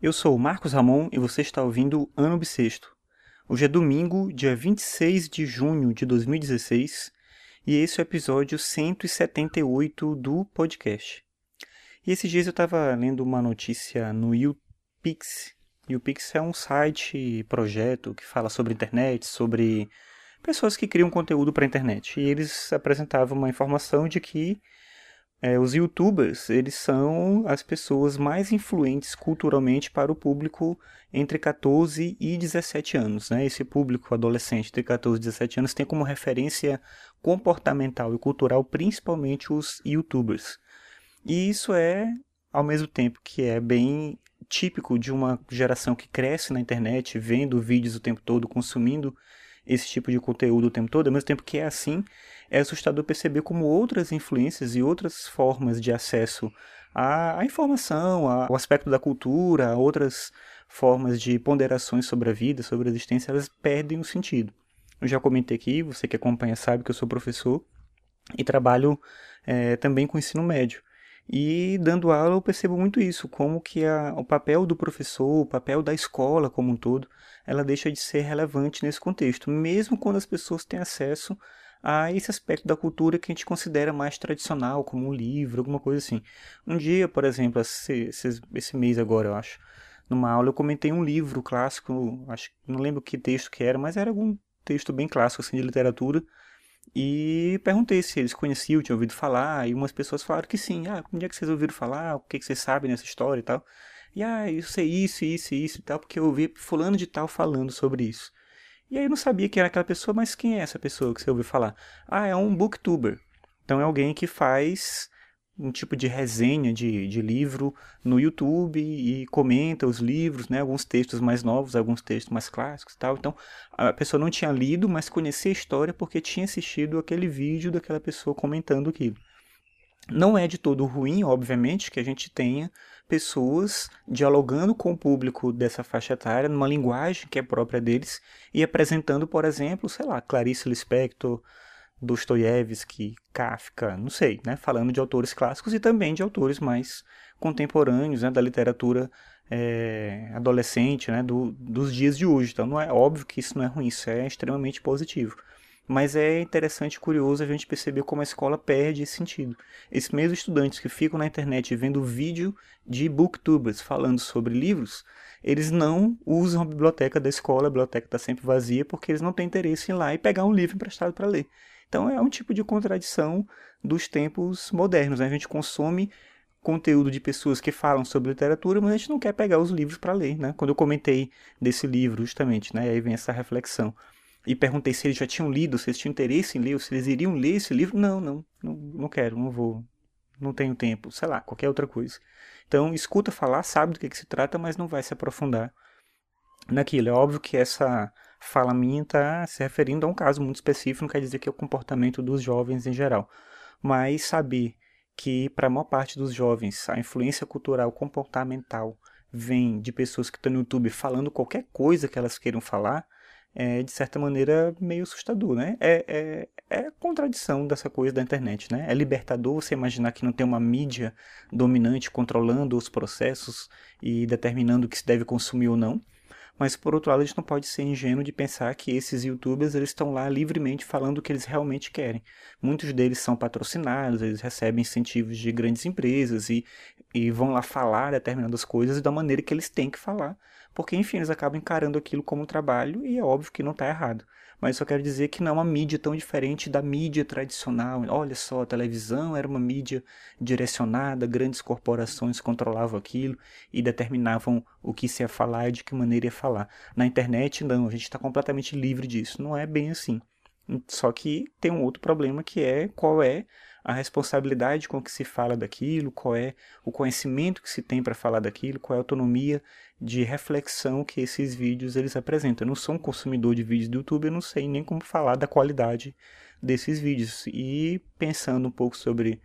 Eu sou o Marcos Ramon e você está ouvindo Ano Bissexto. Hoje é domingo, dia 26 de junho de 2016, e esse é o episódio 178 do podcast. E esses dias eu estava lendo uma notícia no YouPix. YouPix é um site, projeto que fala sobre internet, sobre pessoas que criam conteúdo para a internet. E eles apresentavam uma informação de que é, os youtubers, eles são as pessoas mais influentes culturalmente para o público entre 14 e 17 anos. Né? Esse público adolescente de 14 e 17 anos tem como referência comportamental e cultural principalmente os youtubers. E isso é, ao mesmo tempo que é bem típico de uma geração que cresce na internet, vendo vídeos o tempo todo, consumindo esse tipo de conteúdo o tempo todo, ao mesmo tempo que é assim, é assustador perceber como outras influências e outras formas de acesso à, à informação, ao aspecto da cultura, a outras formas de ponderações sobre a vida, sobre a existência, elas perdem o sentido. Eu já comentei aqui, você que acompanha sabe que eu sou professor e trabalho é, também com ensino médio. E dando aula eu percebo muito isso, como que a, o papel do professor, o papel da escola como um todo, ela deixa de ser relevante nesse contexto, mesmo quando as pessoas têm acesso a esse aspecto da cultura que a gente considera mais tradicional, como um livro, alguma coisa assim. Um dia, por exemplo, esse, esse mês agora, eu acho, numa aula eu comentei um livro clássico, acho não lembro que texto que era, mas era algum texto bem clássico assim de literatura e perguntei se eles conheciam, tinham ouvido falar, e umas pessoas falaram que sim. Ah, onde é que vocês ouviram falar? O que, que vocês sabem nessa história e tal? E ah, eu sei isso, isso, isso e tal, porque eu ouvi fulano de tal falando sobre isso. E aí eu não sabia quem era aquela pessoa, mas quem é essa pessoa que você ouviu falar? Ah, é um booktuber. Então é alguém que faz um tipo de resenha de, de livro no YouTube e comenta os livros, né, alguns textos mais novos, alguns textos mais clássicos e tal. Então, a pessoa não tinha lido, mas conhecia a história porque tinha assistido aquele vídeo daquela pessoa comentando aquilo. Não é de todo ruim, obviamente, que a gente tenha pessoas dialogando com o público dessa faixa etária numa linguagem que é própria deles e apresentando, por exemplo, sei lá, Clarice Lispector, Dostoiévski, Kafka, não sei, né? falando de autores clássicos e também de autores mais contemporâneos né? da literatura é, adolescente né? Do, dos dias de hoje. Então, não é óbvio que isso não é ruim, isso é extremamente positivo. Mas é interessante e curioso a gente perceber como a escola perde esse sentido. Esses mesmos estudantes que ficam na internet vendo vídeo de booktubers falando sobre livros, eles não usam a biblioteca da escola, a biblioteca está sempre vazia, porque eles não têm interesse em ir lá e pegar um livro emprestado para ler. Então é um tipo de contradição dos tempos modernos. Né? A gente consome conteúdo de pessoas que falam sobre literatura, mas a gente não quer pegar os livros para ler. Né? Quando eu comentei desse livro, justamente, né? aí vem essa reflexão. E perguntei se eles já tinham lido, se eles tinham interesse em ler, se eles iriam ler esse livro. Não, não, não, não quero, não vou, não tenho tempo, sei lá, qualquer outra coisa. Então, escuta falar, sabe do que, que se trata, mas não vai se aprofundar naquilo. É óbvio que essa fala minha está se referindo a um caso muito específico, não quer dizer que é o comportamento dos jovens em geral. Mas saber que para a maior parte dos jovens a influência cultural comportamental vem de pessoas que estão no YouTube falando qualquer coisa que elas queiram falar, é de certa maneira meio assustador, né? É, é, é contradição dessa coisa da internet, né? É libertador você imaginar que não tem uma mídia dominante controlando os processos e determinando o que se deve consumir ou não. Mas por outro lado, a gente não pode ser ingênuo de pensar que esses youtubers eles estão lá livremente falando o que eles realmente querem. Muitos deles são patrocinados, eles recebem incentivos de grandes empresas e, e vão lá falar determinadas coisas da maneira que eles têm que falar. Porque, enfim, eles acabam encarando aquilo como um trabalho e é óbvio que não está errado mas só quero dizer que não é uma mídia tão diferente da mídia tradicional. Olha só, a televisão era uma mídia direcionada, grandes corporações controlavam aquilo e determinavam o que se ia falar e de que maneira ia falar. Na internet, não, a gente está completamente livre disso. Não é bem assim. Só que tem um outro problema que é qual é a responsabilidade com que se fala daquilo, qual é o conhecimento que se tem para falar daquilo, qual é a autonomia de reflexão que esses vídeos eles apresentam. Eu não sou um consumidor de vídeos do YouTube, eu não sei nem como falar da qualidade desses vídeos. E pensando um pouco sobre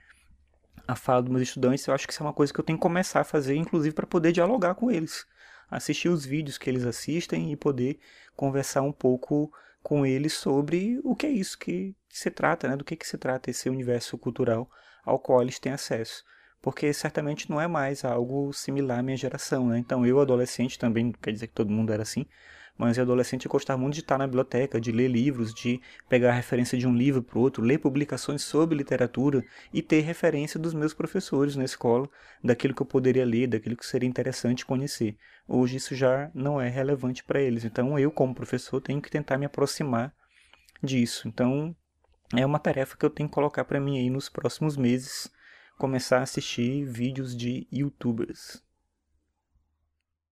a fala dos meus estudantes, eu acho que isso é uma coisa que eu tenho que começar a fazer, inclusive para poder dialogar com eles, assistir os vídeos que eles assistem e poder conversar um pouco com eles sobre o que é isso que se trata, né? do que, que se trata esse universo cultural ao qual eles têm acesso. porque certamente não é mais algo similar à minha geração, né? Então eu, adolescente, também, não quer dizer que todo mundo era assim, mas eu, adolescente, gostava muito de estar na biblioteca, de ler livros, de pegar a referência de um livro para o outro, ler publicações sobre literatura e ter referência dos meus professores na escola, daquilo que eu poderia ler, daquilo que seria interessante conhecer. Hoje isso já não é relevante para eles, então eu, como professor, tenho que tentar me aproximar disso. Então é uma tarefa que eu tenho que colocar para mim aí nos próximos meses começar a assistir vídeos de youtubers.